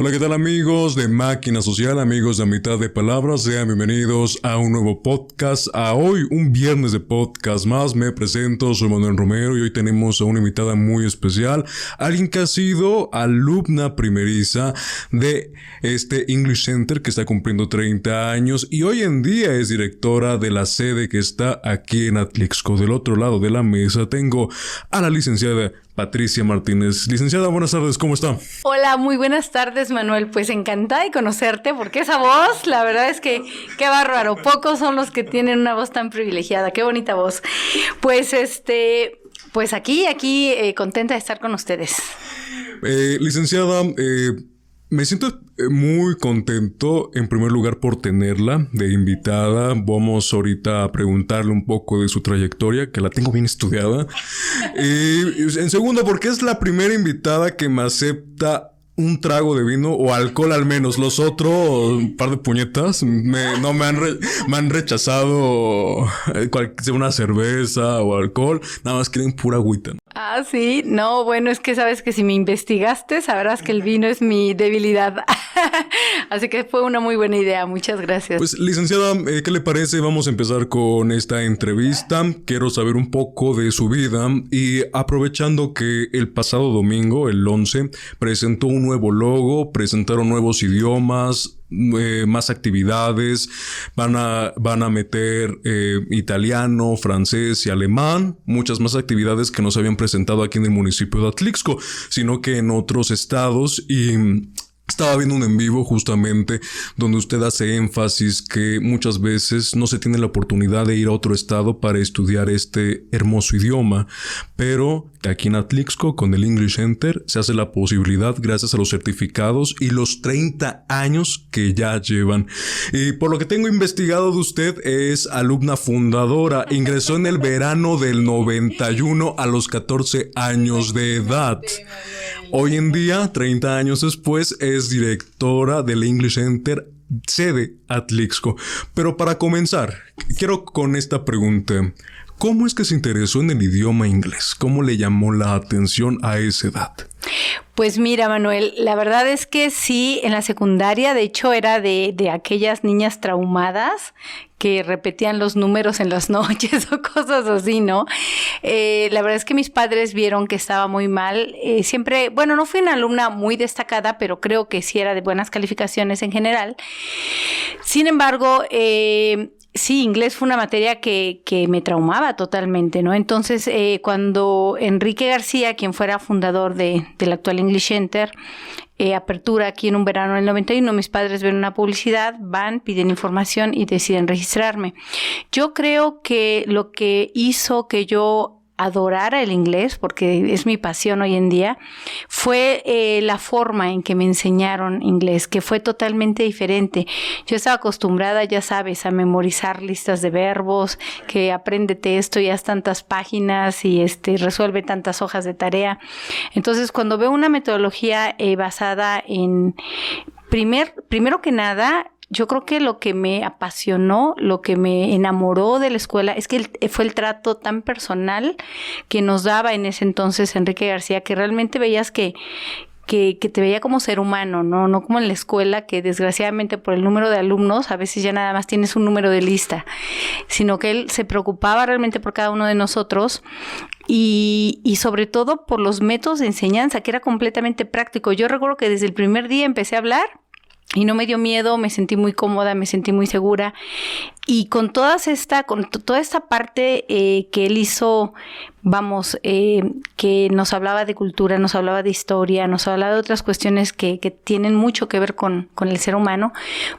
Hola, ¿qué tal amigos de Máquina Social, amigos de Mitad de Palabras? Sean bienvenidos a un nuevo podcast, a hoy un viernes de podcast más. Me presento, soy Manuel Romero y hoy tenemos a una invitada muy especial, alguien que ha sido alumna primeriza de este English Center que está cumpliendo 30 años y hoy en día es directora de la sede que está aquí en Atlixco. Del otro lado de la mesa tengo a la licenciada Patricia Martínez. Licenciada, buenas tardes, ¿cómo está? Hola, muy buenas tardes, Manuel. Pues encantada de conocerte, porque esa voz, la verdad es que qué bárbaro. Pocos son los que tienen una voz tan privilegiada. Qué bonita voz. Pues este, pues aquí, aquí, eh, contenta de estar con ustedes. Eh, licenciada, eh, me siento eh, muy contento en primer lugar por tenerla de invitada. Vamos ahorita a preguntarle un poco de su trayectoria, que la tengo bien estudiada. Y en segundo, porque es la primera invitada que me acepta un trago de vino o alcohol al menos. Los otros, un par de puñetas, no me han, me han rechazado eh, una cerveza o alcohol. Nada más quieren pura agüita. Ah, sí, no, bueno, es que sabes que si me investigaste, sabrás que el vino es mi debilidad. Así que fue una muy buena idea, muchas gracias. Pues, licenciada, eh, ¿qué le parece? Vamos a empezar con esta entrevista. Quiero saber un poco de su vida y aprovechando que el pasado domingo, el 11, presentó un nuevo logo, presentaron nuevos idiomas, eh, más actividades, van a, van a meter eh, italiano, francés y alemán, muchas más actividades que no se habían presentado aquí en el municipio de Atlixco, sino que en otros estados y estaba viendo un en vivo justamente donde usted hace énfasis que muchas veces no se tiene la oportunidad de ir a otro estado para estudiar este hermoso idioma, pero aquí en Atlixco con el English Center se hace la posibilidad gracias a los certificados y los 30 años que ya llevan. Y por lo que tengo investigado de usted es alumna fundadora, ingresó en el verano del 91 a los 14 años de edad. Hoy en día, 30 años después, es directora del English Center sede Atlixco. Pero para comenzar, quiero con esta pregunta. ¿Cómo es que se interesó en el idioma inglés? ¿Cómo le llamó la atención a esa edad? Pues mira, Manuel, la verdad es que sí, en la secundaria, de hecho, era de, de aquellas niñas traumadas que repetían los números en las noches o cosas así, ¿no? Eh, la verdad es que mis padres vieron que estaba muy mal. Eh, siempre, bueno, no fui una alumna muy destacada, pero creo que sí era de buenas calificaciones en general. Sin embargo, eh, Sí, inglés fue una materia que, que me traumaba totalmente, ¿no? Entonces, eh, cuando Enrique García, quien fuera fundador de, del actual English Center, eh, apertura aquí en un verano del 91, mis padres ven una publicidad, van, piden información y deciden registrarme. Yo creo que lo que hizo que yo adorara el inglés, porque es mi pasión hoy en día, fue eh, la forma en que me enseñaron inglés, que fue totalmente diferente. Yo estaba acostumbrada, ya sabes, a memorizar listas de verbos, que apréndete esto y haz tantas páginas y este, resuelve tantas hojas de tarea. Entonces, cuando veo una metodología eh, basada en, primer, primero que nada, yo creo que lo que me apasionó, lo que me enamoró de la escuela es que fue el trato tan personal que nos daba en ese entonces Enrique García, que realmente veías que, que, que, te veía como ser humano, ¿no? No como en la escuela, que desgraciadamente por el número de alumnos, a veces ya nada más tienes un número de lista, sino que él se preocupaba realmente por cada uno de nosotros y, y sobre todo por los métodos de enseñanza, que era completamente práctico. Yo recuerdo que desde el primer día empecé a hablar y no me dio miedo, me sentí muy cómoda, me sentí muy segura. Y con todas esta, con toda esta parte eh, que él hizo, vamos, eh, que nos hablaba de cultura, nos hablaba de historia, nos hablaba de otras cuestiones que, que tienen mucho que ver con, con el ser humano,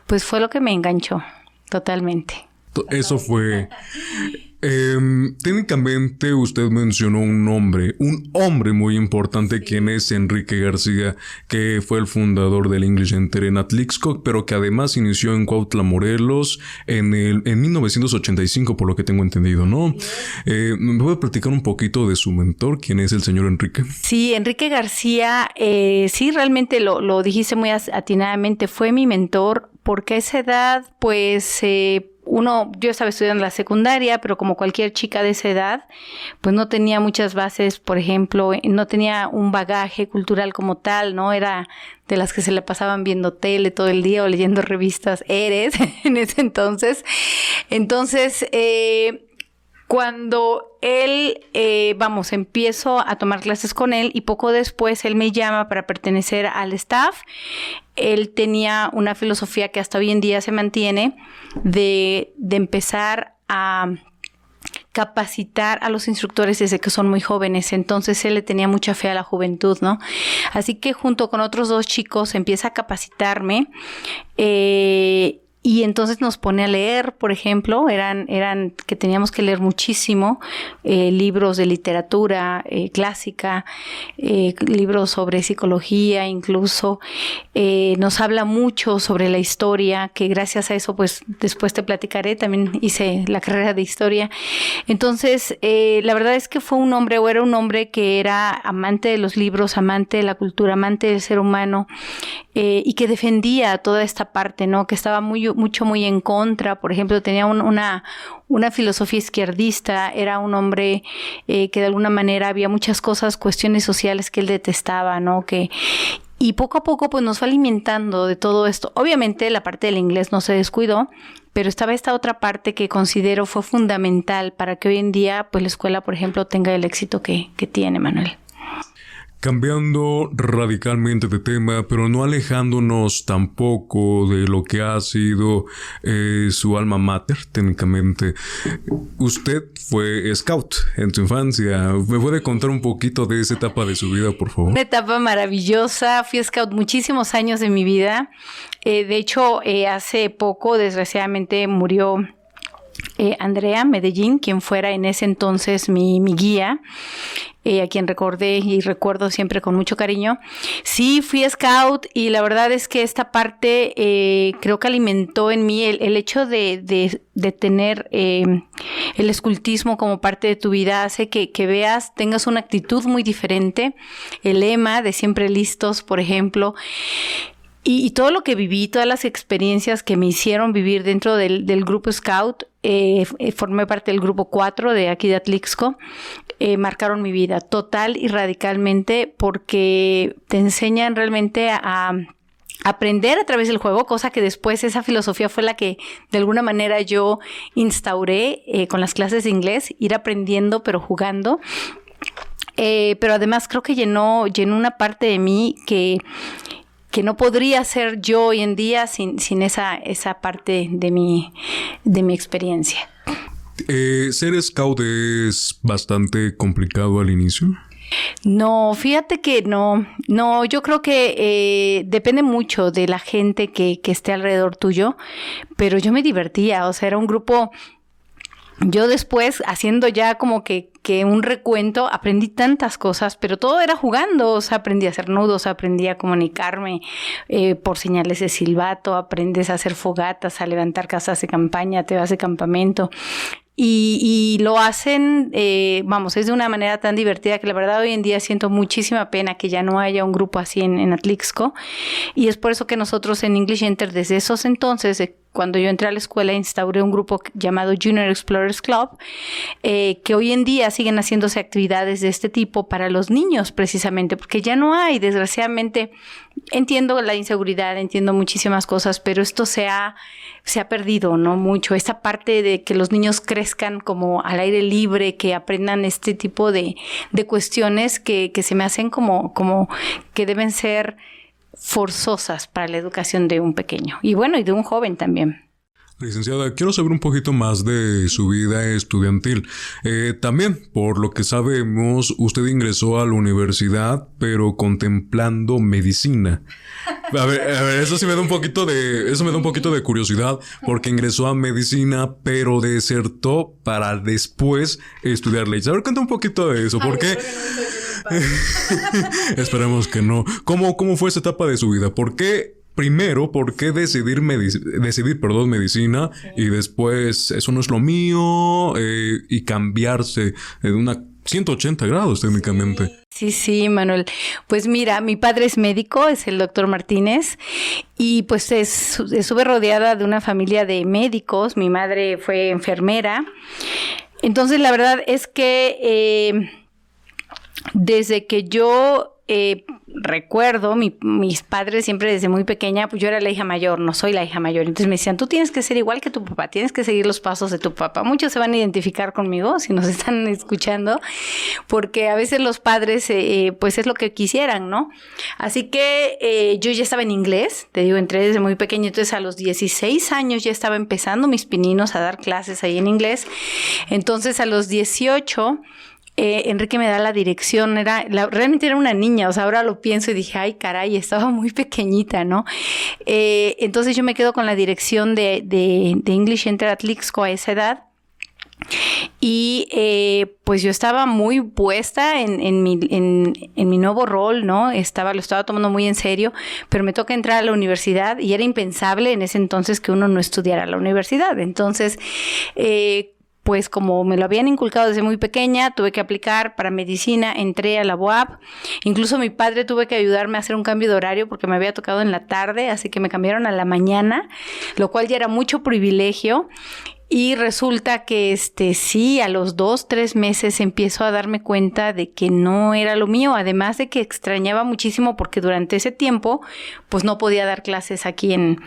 pues fue lo que me enganchó totalmente. Eso fue Em, técnicamente usted mencionó un nombre, un hombre muy importante, quien es Enrique García, que fue el fundador del English Center en Atlixco, pero que además inició en Cuautla, Morelos, en, el, en 1985, por lo que tengo entendido, ¿no? Eh, ¿Me puede platicar un poquito de su mentor, quién es el señor Enrique? Sí, Enrique García, eh, sí, realmente lo, lo dijiste muy atinadamente, fue mi mentor porque a esa edad, pues, eh, uno, yo estaba estudiando la secundaria, pero como cualquier chica de esa edad, pues no tenía muchas bases, por ejemplo, no tenía un bagaje cultural como tal, ¿no? Era de las que se le pasaban viendo tele todo el día o leyendo revistas Eres en ese entonces. Entonces, eh, cuando él, eh, vamos, empiezo a tomar clases con él y poco después él me llama para pertenecer al staff. Él tenía una filosofía que hasta hoy en día se mantiene de, empezar a capacitar a los instructores desde que son muy jóvenes. Entonces él le tenía mucha fe a la juventud, ¿no? Así que junto con otros dos chicos empieza a capacitarme. Eh, y entonces nos pone a leer, por ejemplo, eran, eran que teníamos que leer muchísimo, eh, libros de literatura eh, clásica, eh, libros sobre psicología incluso. nos habla mucho sobre la historia, que gracias a eso, pues después te platicaré, también hice la carrera de historia. Entonces, la verdad es que fue un hombre, o era un hombre que era amante de los libros, amante de la cultura, amante del ser humano, y que defendía toda esta parte, ¿no? Que estaba muy mucho, muy en contra. Por ejemplo, tenía una, una filosofía izquierdista, era un hombre eh, que de alguna manera había muchas cosas, cuestiones sociales que él detestaba, ¿no? Que, y poco a poco pues nos fue alimentando de todo esto. Obviamente la parte del inglés no se descuidó, pero estaba esta otra parte que considero fue fundamental para que hoy en día pues la escuela, por ejemplo, tenga el éxito que, que tiene, Manuel. Cambiando radicalmente de tema, pero no alejándonos tampoco de lo que ha sido eh, su alma mater, técnicamente. Usted fue scout en su infancia. ¿Me puede contar un poquito de esa etapa de su vida, por favor? Una etapa maravillosa. Fui scout muchísimos años de mi vida. Eh, de hecho, eh, hace poco, desgraciadamente, murió Andrea Medellín, quien fuera en ese entonces mi, mi guía. Eh, a quien recordé y recuerdo siempre con mucho cariño. Sí, fui scout y la verdad es que esta parte eh, creo que alimentó en mí el, hecho de, tener eh, el escultismo como parte de tu vida, hace que, veas, tengas una actitud muy diferente. El lema de siempre listos, por ejemplo. Y, todo lo que viví, todas las experiencias que me hicieron vivir dentro del, grupo Scout, formé parte del grupo 4 de aquí de Atlixco, eh, marcaron mi vida total y radicalmente porque te enseñan realmente a, aprender a través del juego, cosa que después esa filosofía fue la que de alguna manera yo instauré eh, con las clases de inglés, ir aprendiendo pero jugando. Eh, pero además creo que llenó, llenó una parte de mí que, que no podría ser yo hoy en día sin, sin esa, esa parte de mi, de mi experiencia. Eh, ¿Ser scout es bastante complicado al inicio? No, fíjate que no, no, yo creo que eh, depende mucho de la gente que, que esté alrededor tuyo, pero yo me divertía, o sea, era un grupo yo después, haciendo ya como que, que, un recuento, aprendí tantas cosas, pero todo era jugando. O sea, aprendí a hacer nudos, aprendí a comunicarme eh, por señales de silbato, aprendes a hacer fogatas, a levantar casas de campaña, te vas de campamento. Y, lo hacen, eh, vamos, es de una manera tan divertida que la verdad hoy en día siento muchísima pena que ya no haya un grupo así en, en Atlixco. Y es por eso que nosotros en English Enter desde esos entonces, cuando yo entré a la escuela, instauré un grupo llamado Junior Explorers Club, eh, que hoy en día siguen haciéndose actividades de este tipo para los niños, precisamente, porque ya no hay, desgraciadamente, entiendo la inseguridad, entiendo muchísimas cosas, pero esto se ha, se ha perdido, ¿no? Mucho. Esta parte de que los niños crezcan como al aire libre, que aprendan este tipo de, de cuestiones que, que se me hacen como, como que deben ser forzosas para la educación de un pequeño y bueno, y de un joven también. Licenciada, quiero saber un poquito más de su vida estudiantil. Eh, también, por lo que sabemos, usted ingresó a la universidad, pero contemplando medicina. A ver, a ver, eso sí me da un poquito de, eso me da un poquito de curiosidad, porque ingresó a medicina, pero desertó para después estudiar leyes. A ver, cuenta un poquito de eso, ¿por qué? Esperemos que no. ¿Cómo, ¿Cómo fue esa etapa de su vida? ¿Por qué primero, ¿por qué decidir, decidir perdón, medicina y después eso no es lo mío eh, y cambiarse de una 180 grados técnicamente. Sí, sí, Manuel. Pues mira, mi padre es médico, es el doctor Martínez, y pues estuve rodeada de una familia de médicos. Mi madre fue enfermera. Entonces, la verdad es que eh, desde que yo eh, recuerdo, mis padres siempre desde muy pequeña, pues yo era la hija mayor, no soy la hija mayor. Entonces me decían, tú tienes que ser igual que tu papá, tienes que seguir los pasos de tu papá. Muchos se van a identificar conmigo si nos están escuchando, porque a veces los padres, eh, eh, pues es lo que quisieran, ¿no? Así que yo ya estaba en inglés, te digo, entré desde muy pequeño, entonces a los 16 años ya estaba empezando mis pininos a dar clases ahí en inglés. Entonces a los 18 eh, Enrique me da la dirección, era, realmente era una niña, o sea, ahora lo pienso y dije, ay, caray, estaba muy pequeñita, ¿no? Eh, entonces yo me quedo con la dirección de, English Enter Atlixco a esa edad. Y eh, pues yo estaba muy puesta en, mi, nuevo rol, ¿no? Estaba, lo estaba tomando muy en serio, pero me toca entrar a la universidad y era impensable en ese entonces que uno no estudiara a la universidad. Entonces, pues como me lo habían inculcado desde muy pequeña, tuve que aplicar para medicina, entré a la UAP, incluso mi padre tuve que ayudarme a hacer un cambio de horario porque me había tocado en la tarde, así que me cambiaron a la mañana, lo cual ya era mucho privilegio. Y resulta que este sí, a los dos, tres meses empiezo a darme cuenta de que no era lo mío, además de que extrañaba muchísimo porque durante ese tiempo pues no podía dar clases aquí en,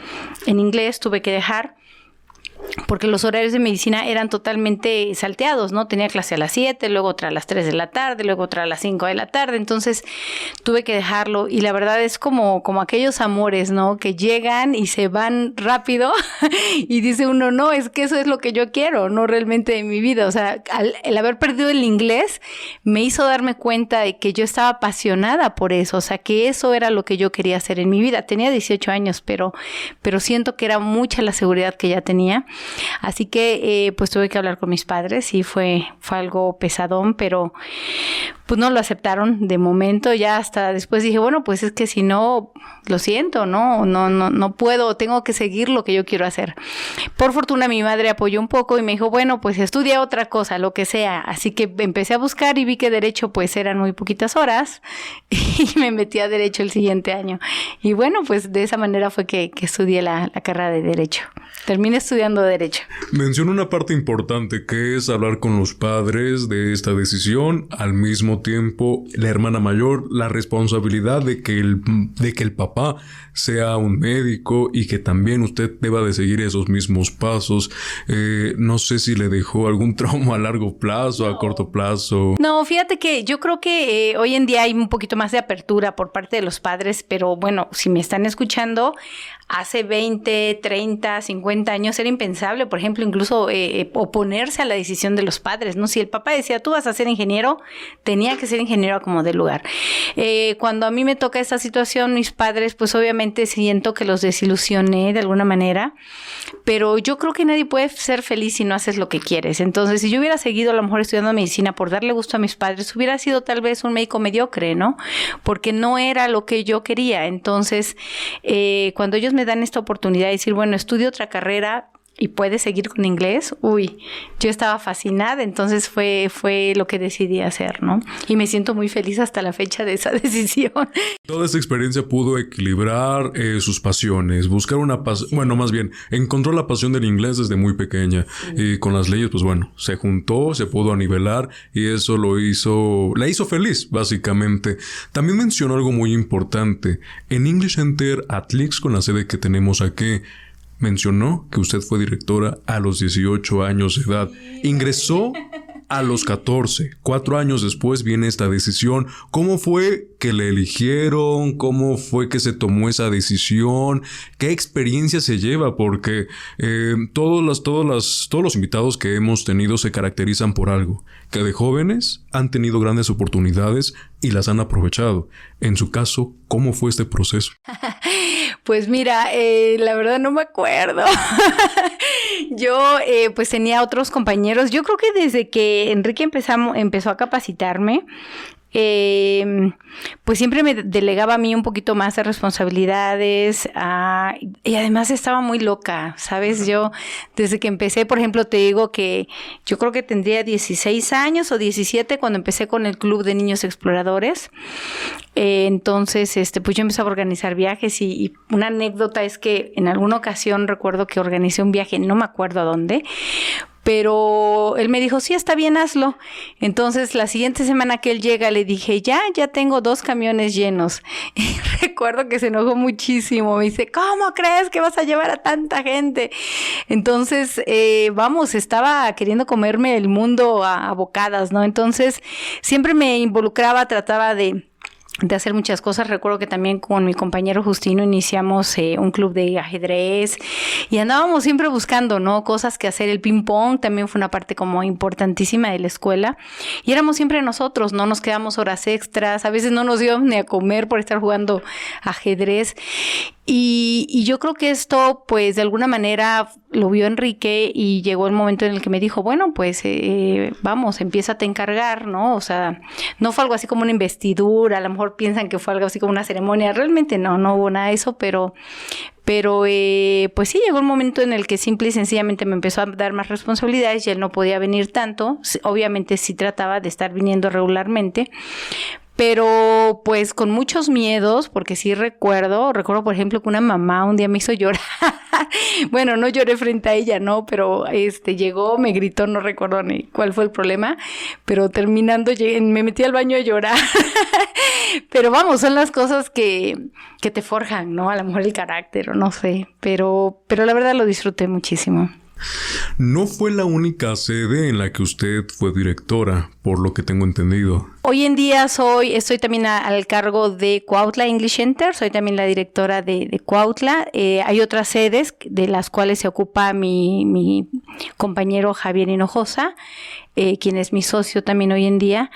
en inglés, tuve que dejar porque los horarios de medicina eran totalmente salteados, ¿no? Tenía clase a las 7, luego otra a las 3 de la tarde, luego otra a las 5 de la tarde, entonces tuve que dejarlo y la verdad es como, como aquellos amores, ¿no? Que llegan y se van rápido y dice uno, no, es que eso es lo que yo quiero, no realmente en mi vida, o sea, el haber perdido el inglés me hizo darme cuenta de que yo estaba apasionada por eso, o sea, que eso era lo que yo quería hacer en mi vida. Tenía 18 años, pero, pero siento que era mucha la seguridad que ya tenía Así que eh, pues tuve que hablar con mis padres y fue, fue algo pesadón, pero pues no lo aceptaron de momento, ya hasta después dije, bueno, pues es que si no, lo siento, no, no, no, no puedo, tengo que seguir lo que yo quiero hacer. Por fortuna mi madre apoyó un poco y me dijo, bueno, pues estudia otra cosa, lo que sea. Así que empecé a buscar y vi que derecho pues eran muy poquitas horas y me metí a derecho el siguiente año. Y bueno, pues de esa manera fue que, estudié la, la carrera de derecho. Terminé estudiando derecho. Menciona una parte importante que es hablar con los padres de esta decisión al mismo tiempo la hermana mayor la responsabilidad de que el, de que el papá sea un médico y que también usted deba de seguir esos mismos pasos. Eh, no sé si le dejó algún trauma a largo plazo, a corto plazo. No, fíjate que yo creo que eh, hoy en día hay un poquito más de apertura por parte de los padres, pero bueno, si me están escuchando, hace 20, 30, 50 años era impensable, por ejemplo, incluso eh, oponerse a la decisión de los padres, ¿no? Si el papá decía, tú vas a ser ingeniero, tenía que ser ingeniero como de lugar. cuando a mí me toca esta situación, mis padres, pues obviamente siento que los desilusioné de alguna manera, pero yo creo que nadie puede ser feliz si no haces lo que quieres. Entonces, si yo hubiera seguido a lo mejor estudiando medicina por darle gusto a mis padres, hubiera sido tal vez un médico mediocre, ¿no? Porque no era lo que yo quería. Entonces, eh, cuando ellos me dan esta oportunidad de decir, bueno, estudio otra carrera, y puedes seguir con inglés, uy, yo estaba fascinada, entonces fue, fue lo que decidí hacer, ¿no? Y me siento muy feliz hasta la fecha de esa decisión. Toda esta experiencia pudo equilibrar eh, sus pasiones, buscar una pasión, bueno, más bien, encontró la pasión del inglés desde muy pequeña y con las leyes, pues bueno, se juntó, se pudo nivelar y eso lo hizo, la hizo feliz, básicamente. También mencionó algo muy importante, en English Enter Atlix con la sede que tenemos aquí, Mencionó que usted fue directora a los 18 años de edad. Ingresó a los 14. Cuatro años después viene esta decisión. ¿Cómo fue que le eligieron? ¿Cómo fue que se tomó esa decisión? ¿Qué experiencia se lleva? Porque eh, todos, las, todos, las, todos los invitados que hemos tenido se caracterizan por algo, que de jóvenes han tenido grandes oportunidades y las han aprovechado. En su caso, ¿cómo fue este proceso? Pues mira, eh, la verdad no me acuerdo. Yo eh, pues tenía otros compañeros. Yo creo que desde que Enrique empezamos, empezó a capacitarme, eh, pues siempre me delegaba a mí un poquito más de responsabilidades ah, y además estaba muy loca, ¿sabes? Yo desde que empecé, por ejemplo, te digo que yo creo que tendría 16 años o 17 cuando empecé con el Club de Niños Exploradores. Eh, entonces, este, pues yo empecé a organizar viajes y, y, una anécdota es que en alguna ocasión recuerdo que organicé un viaje, no me acuerdo a dónde, pero él me dijo, sí, está bien, hazlo. Entonces, la siguiente semana que él llega, le dije, ya, ya tengo dos camiones llenos. Y recuerdo que se enojó muchísimo. Me dice, ¿cómo crees que vas a llevar a tanta gente? Entonces, eh, vamos, estaba queriendo comerme el mundo a, a bocadas, ¿no? Entonces, siempre me involucraba, trataba de de hacer muchas cosas. Recuerdo que también con mi compañero Justino iniciamos eh, un club de ajedrez y andábamos siempre buscando, ¿no? Cosas que hacer. El ping pong también fue una parte como importantísima de la escuela y éramos siempre nosotros, no nos quedamos horas extras, a veces no nos íbamos ni a comer por estar jugando ajedrez y, yo creo que esto, pues de alguna manera lo vio Enrique y llegó el momento en el que me dijo, bueno, pues eh, vamos, empieza a encargar, ¿no? O sea, no fue algo así como una investidura, a lo mejor piensan que fue algo así como una ceremonia, realmente no, no hubo nada de eso, pero, pero eh, pues sí, llegó el momento en el que simple y sencillamente me empezó a dar más responsabilidades y él no podía venir tanto. Obviamente sí trataba de estar viniendo regularmente, pero pues con muchos miedos, porque sí recuerdo, recuerdo por ejemplo que una mamá un día me hizo llorar. bueno, no lloré frente a ella, no, pero este llegó, me gritó, no recuerdo ni cuál fue el problema, pero terminando me metí al baño a llorar. pero vamos, son las cosas que, que te forjan, ¿no? A lo mejor el carácter o no sé, pero, pero la verdad lo disfruté muchísimo. No fue la única sede en la que usted fue directora, por lo que tengo entendido. Hoy en día soy, estoy también al cargo de Cuautla English Center, soy también la directora de, de Cuautla. Eh, hay otras sedes de las cuales se ocupa mi, compañero Javier Hinojosa eh, quien es mi socio también hoy en día.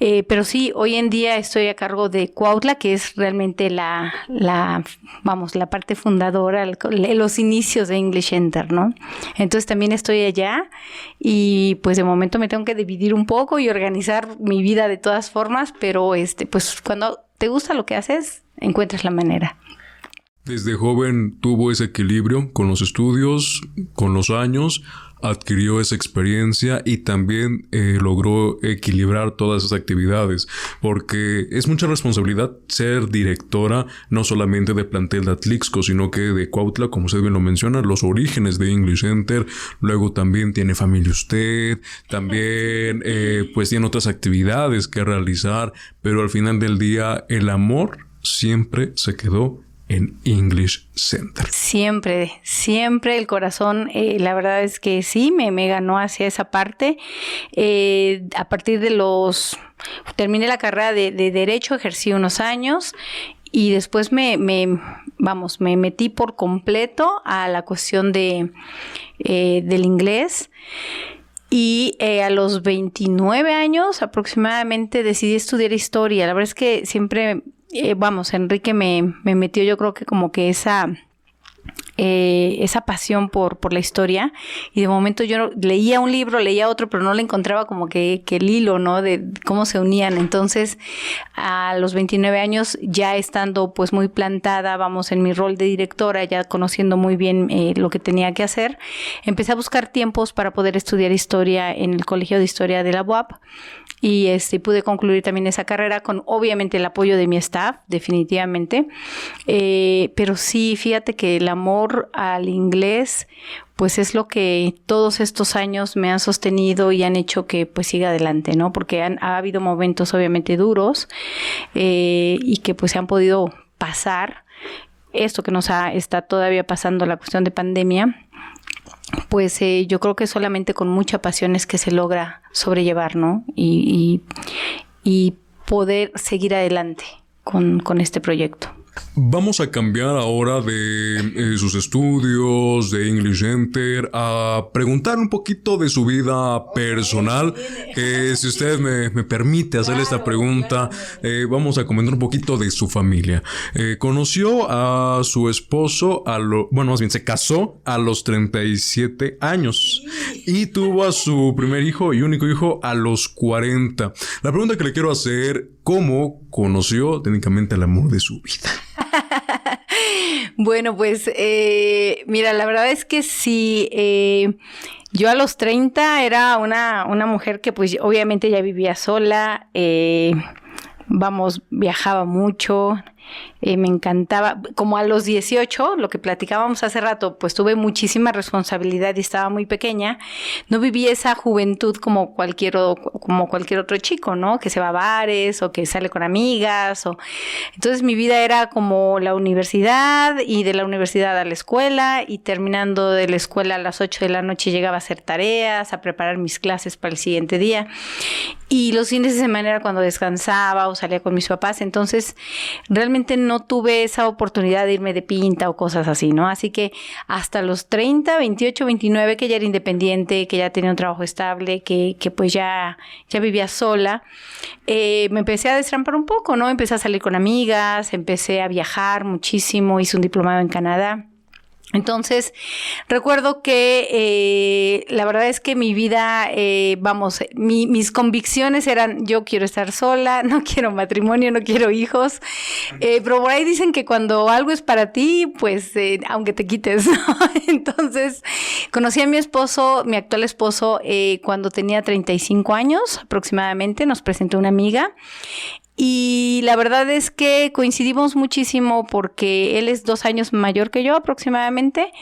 Eh, pero sí, hoy en día estoy a cargo de Cuautla, que es realmente la, vamos, la parte fundadora, los inicios de English Enter, ¿no? Entonces también estoy allá y pues de momento me tengo que dividir un poco y organizar mi vida de todas formas, pero este, pues cuando te gusta lo que haces, encuentras la manera. Desde joven tuvo ese equilibrio con los estudios, con los años, adquirió esa experiencia y también eh, logró equilibrar todas esas actividades, porque es mucha responsabilidad ser directora no solamente de plantel de Atlixco, sino que de Cuautla, como usted bien lo menciona, los orígenes de English Center, luego también tiene familia usted, también eh, pues tiene otras actividades que realizar, pero al final del día el amor siempre se quedó en English Center. Siempre, siempre el corazón, eh, la verdad es que sí, me, me ganó hacia esa parte. Eh, a partir de los, terminé la carrera de, Derecho, ejercí unos años y después me, me, vamos, me metí por completo a la cuestión de, eh, del inglés. Y a los 29 años aproximadamente decidí estudiar historia. La verdad es que siempre eh, vamos, Enrique me, me metió yo creo que como que esa eh, esa pasión por, por la historia y de momento yo leía un libro, leía otro, pero no le encontraba como que, que, el hilo, ¿no? De cómo se unían. Entonces, a los 29 años, ya estando pues muy plantada, vamos, en mi rol de directora, ya conociendo muy bien eh, lo que tenía que hacer, empecé a buscar tiempos para poder estudiar historia en el Colegio de Historia de la UAP y este, pude concluir también esa carrera con obviamente el apoyo de mi staff, definitivamente. Eh, pero sí, fíjate que el amor al inglés pues es lo que todos estos años me han sostenido y han hecho que pues siga adelante, ¿no? Porque han, ha habido momentos obviamente duros eh, y que pues se han podido pasar. Esto que nos ha, está todavía pasando la cuestión de pandemia, pues eh, yo creo que solamente con mucha pasión es que se logra sobrellevar, ¿no? Y, y, poder seguir adelante con, con este proyecto. Vamos a cambiar ahora de eh, sus estudios, de English Center, a preguntar un poquito de su vida personal. Eh, si usted me, permite hacer esta pregunta, eh, vamos a comentar un poquito de su familia. conoció a su esposo, a lo, bueno, más bien se casó a los 37 años y tuvo a su primer hijo y único hijo a los 40. La pregunta que le quiero hacer cómo conoció técnicamente el amor de su vida. Bueno, pues eh, mira, la verdad es que sí. Eh, yo a los 30 era una, una, mujer que pues obviamente ya vivía sola, eh, vamos, viajaba mucho, eh, me encantaba, como a los 18, lo que platicábamos hace rato, pues tuve muchísima responsabilidad y estaba muy pequeña, no viví esa juventud como cualquier, como cualquier otro chico, ¿no? Que se va a bares o que sale con amigas, o... entonces mi vida era como la universidad y de la universidad a la escuela y terminando de la escuela a las 8 de la noche llegaba a hacer tareas, a preparar mis clases para el siguiente día. Y los fines de semana era cuando descansaba o salía con mis papás, entonces realmente no tuve esa oportunidad de irme de pinta o cosas así, ¿no? Así que hasta los 30, 28, 29, que ya era independiente, que ya tenía un trabajo estable, que, que pues ya, ya vivía sola, eh, me empecé a destrampar un poco, ¿no? Empecé a salir con amigas, empecé a viajar muchísimo, hice un diplomado en Canadá. Entonces, recuerdo que eh, la verdad es que mi vida, eh, vamos, mis convicciones eran, yo quiero estar sola, no quiero matrimonio, no quiero hijos, eh, pero por ahí dicen que cuando algo es para ti, pues aunque te quites. Entonces, conocí a mi esposo, mi actual esposo, cuando tenía 35 años aproximadamente, nos presentó una amiga y la verdad es que coincidimos muchísimo porque él es dos años mayor que yo aproximadamente.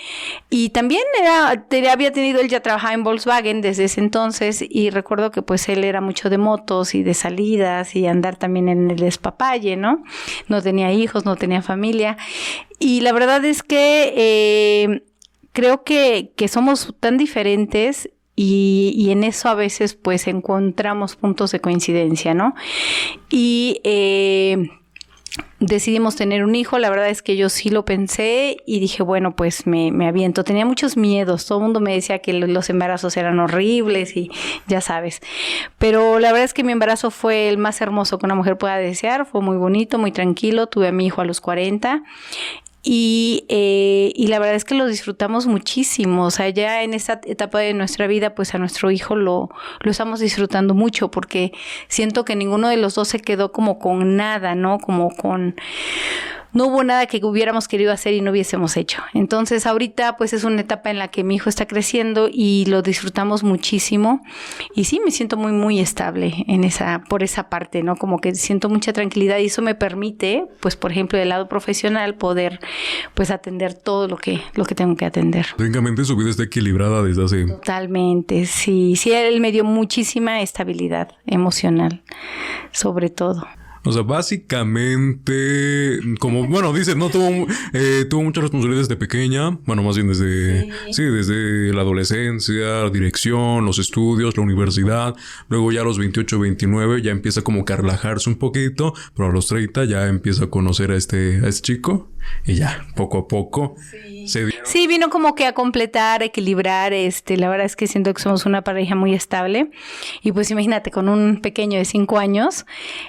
Y también era, había tenido, él ya trabajaba en Volkswagen desde ese entonces. Y recuerdo que pues él era mucho de motos y de salidas y andar también en el despapalle, ¿no? No tenía hijos, no tenía familia. Y la verdad es que eh, creo que, que somos tan diferentes y, en eso a veces pues encontramos puntos de coincidencia, ¿no? Y eh, decidimos tener un hijo, la verdad es que yo sí lo pensé y dije, bueno, pues me, me aviento. Tenía muchos miedos, todo el mundo me decía que los embarazos eran horribles y ya sabes. Pero la verdad es que mi embarazo fue el más hermoso que una mujer pueda desear, fue muy bonito, muy tranquilo, tuve a mi hijo a los 40 y, eh, y, la verdad es que lo disfrutamos muchísimo. O sea, ya en esta etapa de nuestra vida, pues a nuestro hijo lo, lo estamos disfrutando mucho porque siento que ninguno de los dos se quedó como con nada, ¿no? Como con no hubo nada que hubiéramos querido hacer y no hubiésemos hecho. Entonces ahorita pues es una etapa en la que mi hijo está creciendo y lo disfrutamos muchísimo y sí me siento muy muy estable en esa por esa parte, ¿no? Como que siento mucha tranquilidad y eso me permite pues por ejemplo del lado profesional poder pues atender todo lo que lo que tengo que atender. Técnicamente su vida está equilibrada desde hace Totalmente, sí, sí él me dio muchísima estabilidad emocional sobre todo. O sea, básicamente, como, bueno, dice, no tuvo, eh, tuvo muchas responsabilidades desde pequeña, bueno, más bien desde, sí. desde la adolescencia, la dirección, los estudios, la universidad, luego ya a los 28, 29 ya empieza como que a relajarse un poquito, pero a los 30 ya empieza a conocer a este, a este chico y ya, poco a poco sí. se Sí, vino como que a completar, equilibrar, este, la verdad es que siento que somos una pareja muy estable y pues imagínate, con un pequeño de 5 años,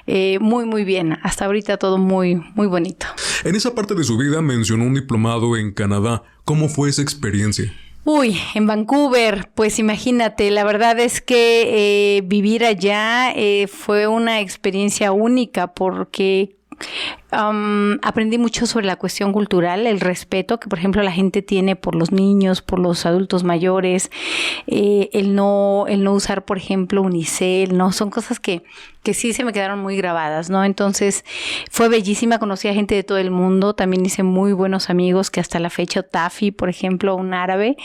eh, muy muy, bien. Hasta ahorita todo muy, muy bonito. En esa parte de su vida mencionó un diplomado en Canadá. ¿Cómo fue esa experiencia? Uy, en Vancouver, pues imagínate, la verdad es que eh, vivir allá eh, fue una experiencia única porque aprendí mucho sobre la cuestión cultural, el respeto que, por ejemplo, la gente tiene por los niños, por los adultos mayores, eh, el no, el no usar, por ejemplo, unicel, ¿no? Son cosas que, que sí se me quedaron muy grabadas, ¿no? Entonces, fue bellísima, conocí a gente de todo el mundo, también hice muy buenos amigos que hasta la fecha, Tafi, por ejemplo, un árabe,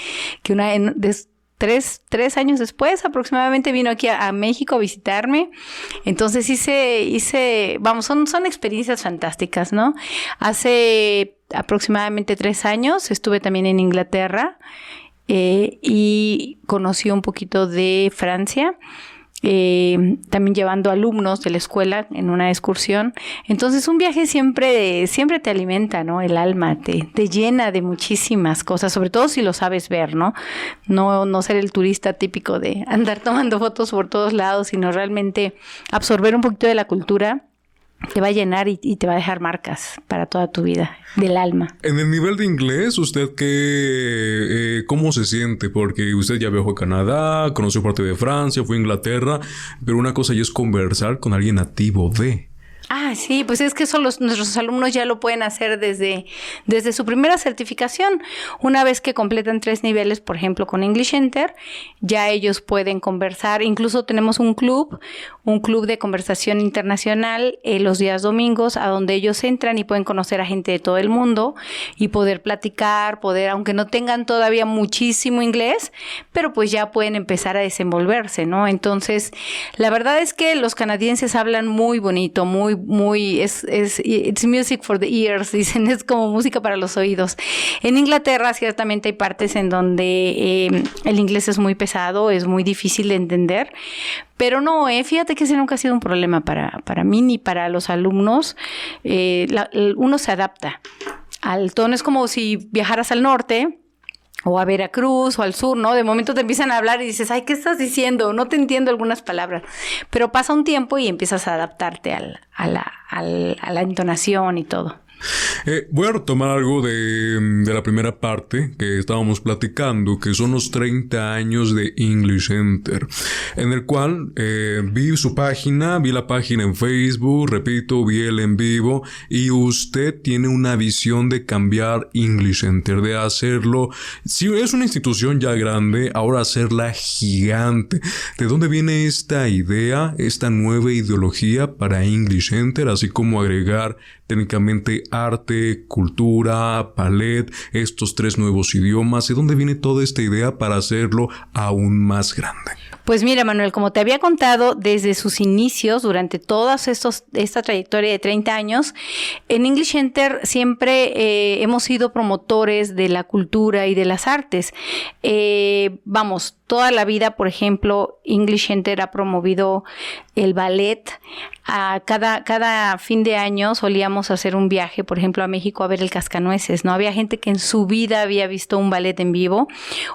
que una de, tres, tres años después aproximadamente vino aquí a, México a visitarme. Entonces hice, hice, vamos, son, son experiencias fantásticas, ¿no? Hace aproximadamente tres años estuve también en Inglaterra eh, y conocí un poquito de Francia eh, también llevando alumnos de la escuela en una excursión. Entonces un viaje siempre, siempre te alimenta, ¿no? El alma, te, te llena de muchísimas cosas, sobre todo si lo sabes ver, ¿no? No, no ser el turista típico de andar tomando fotos por todos lados, sino realmente absorber un poquito de la cultura te va a llenar y, te va a dejar marcas para toda tu vida, del alma. En el nivel de inglés, ¿usted qué, eh, cómo se siente? Porque usted ya viajó a Canadá, conoció parte de Francia, fue a Inglaterra, pero una cosa ya es conversar con alguien nativo de. Ah, sí, pues es que eso nuestros alumnos ya lo pueden hacer desde, desde su primera certificación. Una vez que completan tres niveles, por ejemplo, con English Enter, ya ellos pueden conversar. Incluso tenemos un club, un club de conversación internacional eh, los días domingos, a donde ellos entran y pueden conocer a gente de todo el mundo y poder platicar, poder, aunque no tengan todavía muchísimo inglés, pero pues ya pueden empezar a desenvolverse, ¿no? Entonces, la verdad es que los canadienses hablan muy bonito, muy muy, es, es, it's music for the ears, dicen, es como música para los oídos. En Inglaterra ciertamente hay partes en donde em, el inglés es muy pesado, es muy difícil de entender, pero no, eh, fíjate que ese nunca ha sido un problema para, para mí ni para los alumnos. Eh, uno se adapta al tono, es como si viajaras al norte o a Veracruz o al sur, ¿no? De momento te empiezan a hablar y dices, ay, ¿qué estás diciendo? No te entiendo algunas palabras. Pero pasa un tiempo y empiezas a adaptarte al, a, la, a la entonación y todo. Eh, voy a retomar algo de, la primera parte que estábamos platicando, que son los 30 años de English Center, en el cual eh, vi su página, vi la página en Facebook, repito, vi el en vivo, y usted tiene una visión de cambiar English Center, de hacerlo, si es una institución ya grande, ahora hacerla gigante. ¿De dónde viene esta idea, esta nueva ideología para English Center, así como agregar técnicamente arte, cultura, ballet, estos tres nuevos idiomas. ¿De dónde viene toda esta idea para hacerlo aún más grande? Pues mira, Manuel, como te había contado, desde sus inicios, durante toda esta trayectoria de 30 años, en English Center siempre eh, hemos sido promotores de la cultura y de las artes. Eh, vamos, toda la vida, por ejemplo, English Center ha promovido el ballet. A cada, cada fin de año solíamos hacer un viaje, por ejemplo, a México a ver el Cascanueces, ¿no? Había gente que en su vida había visto un ballet en vivo,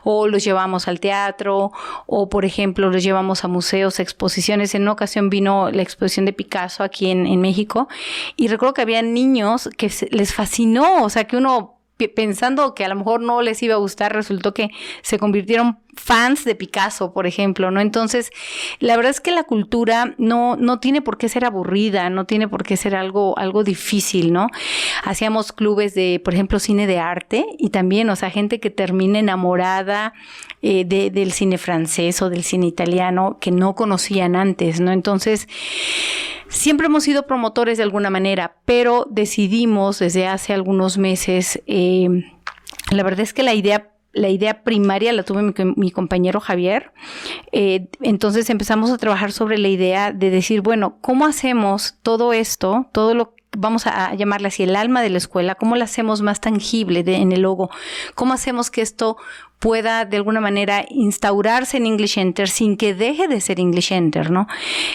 o los llevamos al teatro, o por ejemplo, los llevamos a museos, exposiciones. En una ocasión vino la exposición de Picasso aquí en, en México, y recuerdo que había niños que les fascinó, o sea, que uno pensando que a lo mejor no les iba a gustar, resultó que se convirtieron fans de Picasso, por ejemplo, ¿no? Entonces, la verdad es que la cultura no, no tiene por qué ser aburrida, no tiene por qué ser algo, algo difícil, ¿no? Hacíamos clubes de, por ejemplo, cine de arte y también, o sea, gente que termina enamorada eh, del cine francés o del cine italiano que no conocían antes, ¿no? Entonces, siempre hemos sido promotores de alguna manera, pero decidimos desde hace algunos meses, eh, la verdad es que la idea la idea primaria la tuve mi, compañero Javier. Eh, entonces empezamos a trabajar sobre la idea de decir, bueno, ¿cómo hacemos todo esto, todo lo vamos a llamarle así el alma de la escuela, cómo la hacemos más tangible en el logo? ¿Cómo hacemos que esto pueda de alguna manera instaurarse en English Enter sin que deje de ser English Enter, ¿no?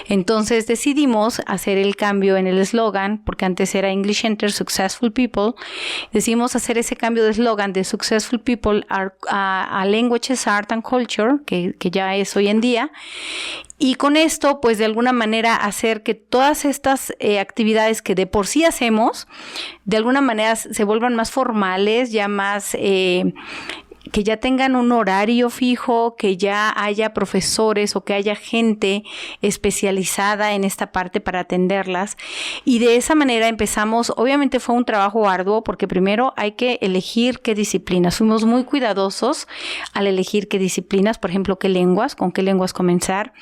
Entonces decidimos hacer el cambio en el eslogan, porque antes era English Enter Successful People, decidimos hacer ese cambio de eslogan de Successful People a, Languages, Art and Culture, que, ya es hoy en día, y con esto, pues de alguna manera hacer que todas estas eh, actividades que de por sí hacemos, de alguna manera se vuelvan más formales, ya más eh, que ya tengan un horario fijo, que ya haya profesores o que haya gente especializada en esta parte para atenderlas. Y de esa manera empezamos, obviamente fue un trabajo arduo porque primero hay que elegir qué disciplinas. Fuimos muy cuidadosos al elegir qué disciplinas, por ejemplo, qué lenguas, con qué lenguas comenzar.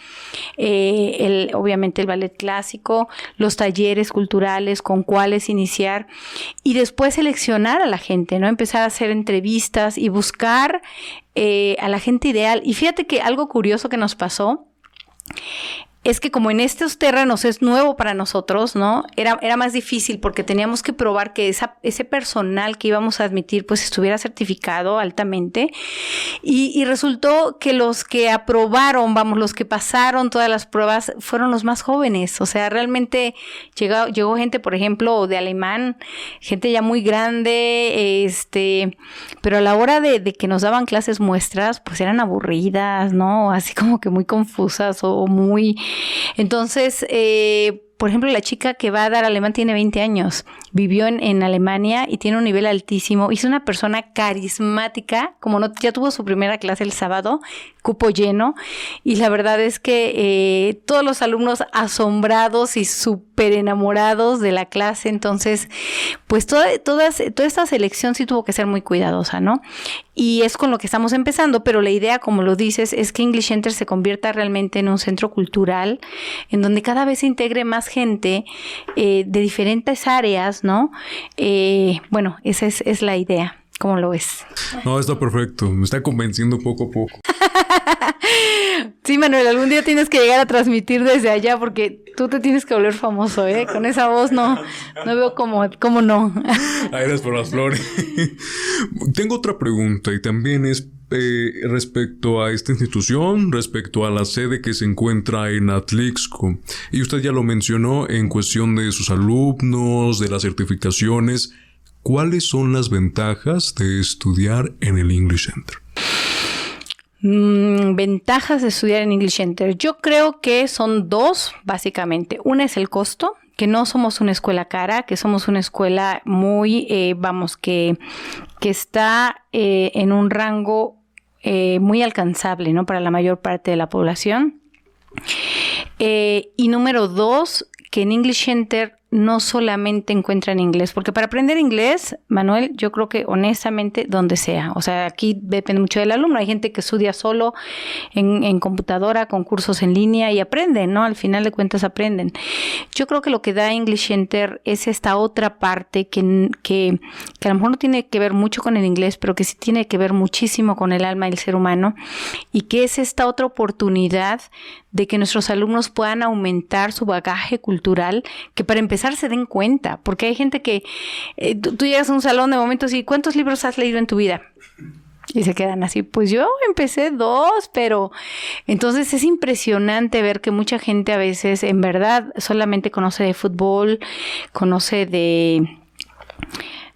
Eh, obviamente el ballet clásico, los talleres culturales, con cuáles iniciar. Y después seleccionar a la gente, ¿no? Empezar a hacer entrevistas y buscar eh, a la gente ideal. Y fíjate que algo curioso que nos pasó es que como en estos terrenos es nuevo para nosotros, ¿no? Era, era más difícil porque teníamos que probar que ese personal que íbamos a admitir pues estuviera certificado altamente y, resultó que los que aprobaron, vamos, los que pasaron todas las pruebas fueron los más jóvenes, o sea, realmente llegó, llegó gente, por ejemplo, de alemán, gente ya muy grande, este, pero a la hora de, de que nos daban clases muestras, pues eran aburridas, ¿no? Así como que muy confusas o muy entonces, eh, por ejemplo, la chica que va a dar alemán tiene 20 años, vivió en, Alemania y tiene un nivel altísimo. Es una persona carismática, como no, ya tuvo su primera clase el sábado, cupo lleno, y la verdad es que eh, todos los alumnos asombrados y súper súper enamorados de la clase, entonces, pues toda, toda, toda esta selección sí tuvo que ser muy cuidadosa, ¿no? Y es con lo que estamos empezando, pero la idea, como lo dices, es que English Center se convierta realmente en un centro cultural, en donde cada vez se integre más gente eh, de diferentes áreas, ¿no? Eh, bueno, esa es, es la idea. ¿Cómo lo ves? No, está perfecto. Me está convenciendo poco a poco. sí, Manuel, algún día tienes que llegar a transmitir desde allá porque tú te tienes que volver famoso, ¿eh? Con esa voz no, no veo cómo, cómo no. eres por las flores. Tengo otra pregunta y también es eh, respecto a esta institución, respecto a la sede que se encuentra en Atlixco. Y usted ya lo mencionó en cuestión de sus alumnos, de las certificaciones. ¿Cuáles son las ventajas de estudiar en el English Center? Mm, ventajas de estudiar en English Center. Yo creo que son dos, básicamente. Una es el costo, que no somos una escuela cara, que somos una escuela muy, eh, vamos, que, que está eh, en un rango eh, muy alcanzable, ¿no? Para la mayor parte de la población. y número dos, que en English Center no solamente encuentran inglés, porque para aprender inglés, Manuel, yo creo que honestamente donde sea, o sea, aquí depende mucho del alumno, hay gente que estudia solo en, computadora, con cursos en línea y aprenden, ¿no? Al final de cuentas aprenden. Yo creo que lo que da English Center es esta otra parte que, que, que a lo mejor no tiene que ver mucho con el inglés, pero que sí tiene que ver muchísimo con el alma del ser humano y que es esta otra oportunidad de que nuestros alumnos puedan aumentar su bagaje cultural, que para empezar se den cuenta, porque hay gente que eh, tú, llegas a un salón de momentos y ¿cuántos libros has leído en tu vida? Y se quedan así, pues yo empecé dos, pero entonces es impresionante ver que mucha gente a veces en verdad solamente conoce de fútbol, conoce de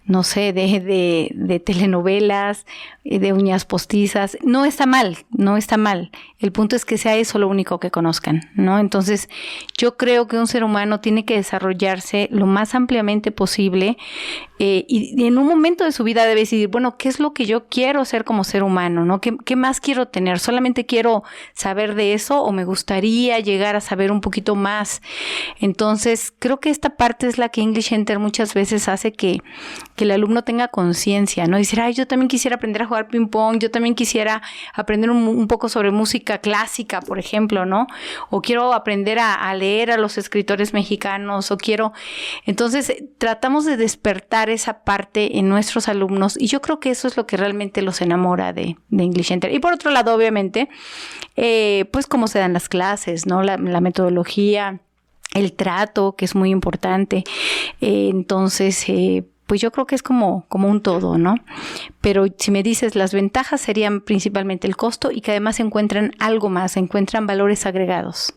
no sé, de, de, de, telenovelas, eh, de uñas postizas. No está mal, no está mal. El punto es que sea eso lo único que conozcan, ¿no? Entonces, yo creo que un ser humano tiene que desarrollarse lo más ampliamente posible eh, y, en un momento de su vida debe decidir, bueno, ¿qué es lo que yo quiero ser como ser humano, ¿no? ¿Qué, ¿Qué más quiero tener? ¿Solamente quiero saber de eso o me gustaría llegar a saber un poquito más? Entonces, creo que esta parte es la que English Enter muchas veces hace que, que el alumno tenga conciencia, ¿no? Decir, ay, yo también quisiera aprender a jugar ping pong, yo también quisiera aprender un, poco sobre música clásica, por ejemplo, ¿no? O quiero aprender a, leer a los escritores mexicanos, o quiero... Entonces, tratamos de despertar esa parte en nuestros alumnos y yo creo que eso es lo que realmente los enamora de, English Enter. Y por otro lado, obviamente, eh, pues cómo se dan las clases, ¿no? La, metodología, el trato, que es muy importante. Eh, entonces, eh, pues yo creo que es como, como un todo, ¿no? Pero si me dices, las ventajas serían principalmente el costo y que además encuentran algo más, encuentran valores agregados.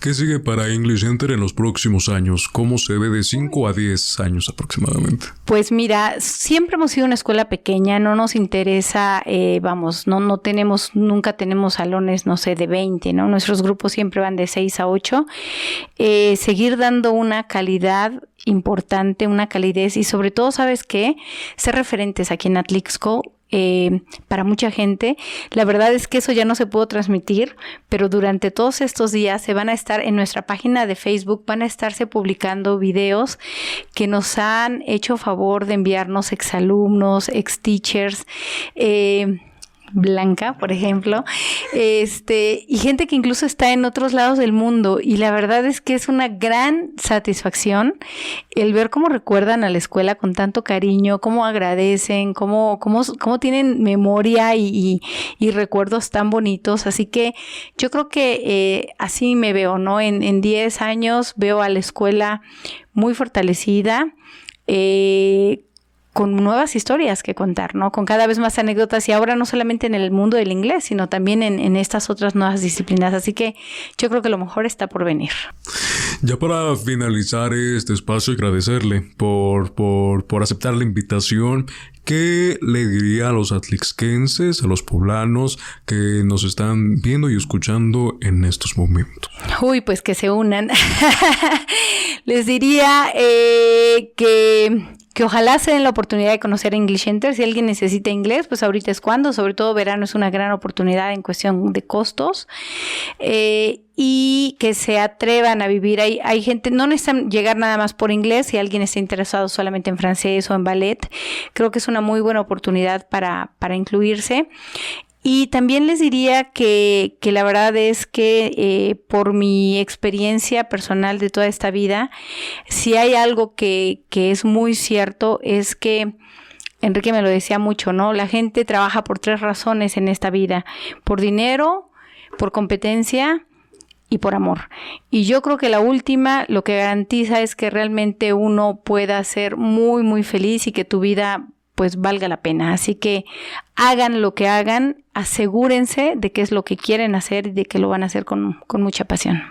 ¿Qué sigue para English Center en los próximos años? ¿Cómo se ve de 5 a 10 años aproximadamente? Pues mira, siempre hemos sido una escuela pequeña, no nos interesa, eh, vamos, no, no tenemos, nunca tenemos salones, no sé, de 20, ¿no? Nuestros grupos siempre van de 6 a 8. Eh, seguir dando una calidad importante, una calidez y sobre todo, ¿sabes qué? Ser referentes aquí en Atlixco eh, para mucha gente. La verdad es que eso ya no se pudo transmitir, pero durante todos estos días se van a estar en nuestra página de Facebook, van a estarse publicando videos que nos han hecho favor de enviarnos exalumnos, ex teachers. Eh, Blanca, por ejemplo, este, y gente que incluso está en otros lados del mundo. Y la verdad es que es una gran satisfacción el ver cómo recuerdan a la escuela con tanto cariño, cómo agradecen, cómo, cómo, cómo tienen memoria y, recuerdos tan bonitos. Así que yo creo que eh, así me veo, ¿no? En, en 10 años veo a la escuela muy fortalecida. Eh, con nuevas historias que contar, ¿no? Con cada vez más anécdotas y ahora no solamente en el mundo del inglés, sino también en, estas otras nuevas disciplinas. Así que yo creo que lo mejor está por venir. Ya para finalizar este espacio, agradecerle por, por, por aceptar la invitación. ¿Qué le diría a los atlixquenses, a los poblanos que nos están viendo y escuchando en estos momentos? Uy, pues que se unan. Les diría eh, que que ojalá se den la oportunidad de conocer English Enter. Si alguien necesita inglés, pues ahorita es cuando, sobre todo verano es una gran oportunidad en cuestión de costos. Eh, y que se atrevan a vivir. Hay, hay gente, no necesitan llegar nada más por inglés, si alguien está interesado solamente en francés o en ballet, creo que es una muy buena oportunidad para, para incluirse. Y también les diría que, que la verdad es que eh, por mi experiencia personal de toda esta vida, si hay algo que, que es muy cierto, es que Enrique me lo decía mucho, ¿no? La gente trabaja por tres razones en esta vida, por dinero, por competencia y por amor. Y yo creo que la última lo que garantiza es que realmente uno pueda ser muy, muy feliz y que tu vida pues valga la pena. Así que hagan lo que hagan, asegúrense de qué es lo que quieren hacer y de que lo van a hacer con, con mucha pasión.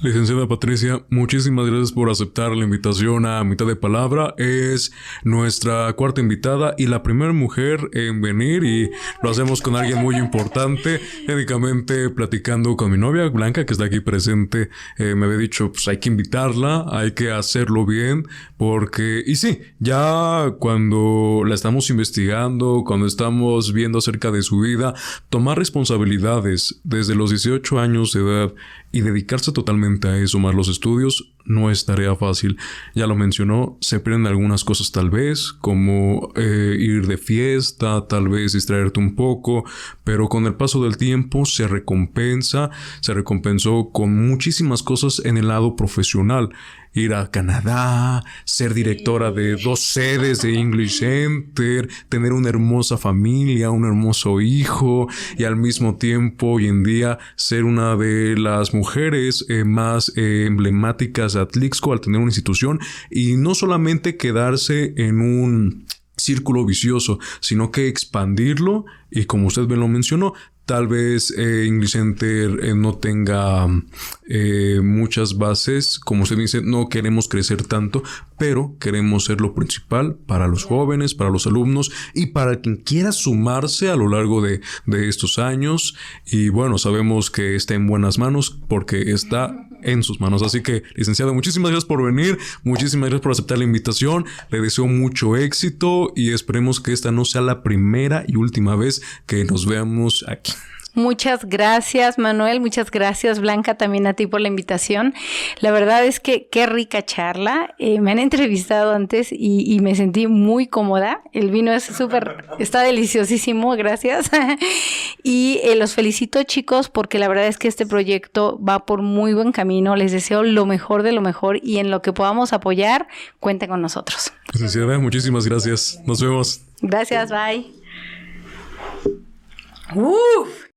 Licenciada Patricia, muchísimas gracias por aceptar la invitación a mitad de palabra. Es nuestra cuarta invitada y la primera mujer en venir y lo hacemos con alguien muy importante. Médicamente platicando con mi novia Blanca, que está aquí presente, eh, me había dicho, pues hay que invitarla, hay que hacerlo bien, porque, y sí, ya cuando la estamos investigando, cuando estamos viendo acerca de su vida, tomar responsabilidades desde los 18 años de edad y dedicarse totalmente a eso más los estudios no es tarea fácil. Ya lo mencionó, se pierden algunas cosas tal vez, como eh, ir de fiesta, tal vez distraerte un poco, pero con el paso del tiempo se recompensa, se recompensó con muchísimas cosas en el lado profesional ir a Canadá, ser directora de dos sedes de English Center, tener una hermosa familia, un hermoso hijo y al mismo tiempo hoy en día ser una de las mujeres eh, más eh, emblemáticas de Atlixco al tener una institución y no solamente quedarse en un círculo vicioso, sino que expandirlo y como usted bien lo mencionó, Tal vez eh, English Center eh, no tenga eh, muchas bases. Como usted dice, no queremos crecer tanto, pero queremos ser lo principal para los jóvenes, para los alumnos y para quien quiera sumarse a lo largo de, de estos años. Y bueno, sabemos que está en buenas manos porque está en sus manos. Así que, licenciado, muchísimas gracias por venir, muchísimas gracias por aceptar la invitación. Le deseo mucho éxito y esperemos que esta no sea la primera y última vez que nos veamos aquí. Muchas gracias, Manuel. Muchas gracias, Blanca, también a ti por la invitación. La verdad es que qué rica charla. Eh, me han entrevistado antes y, me sentí muy cómoda. El vino es súper, está deliciosísimo, gracias. y eh, los felicito, chicos, porque la verdad es que este proyecto va por muy buen camino. Les deseo lo mejor de lo mejor y en lo que podamos apoyar, cuenten con nosotros. Licenciada, muchísimas gracias. Nos vemos. Gracias, bye. Uf.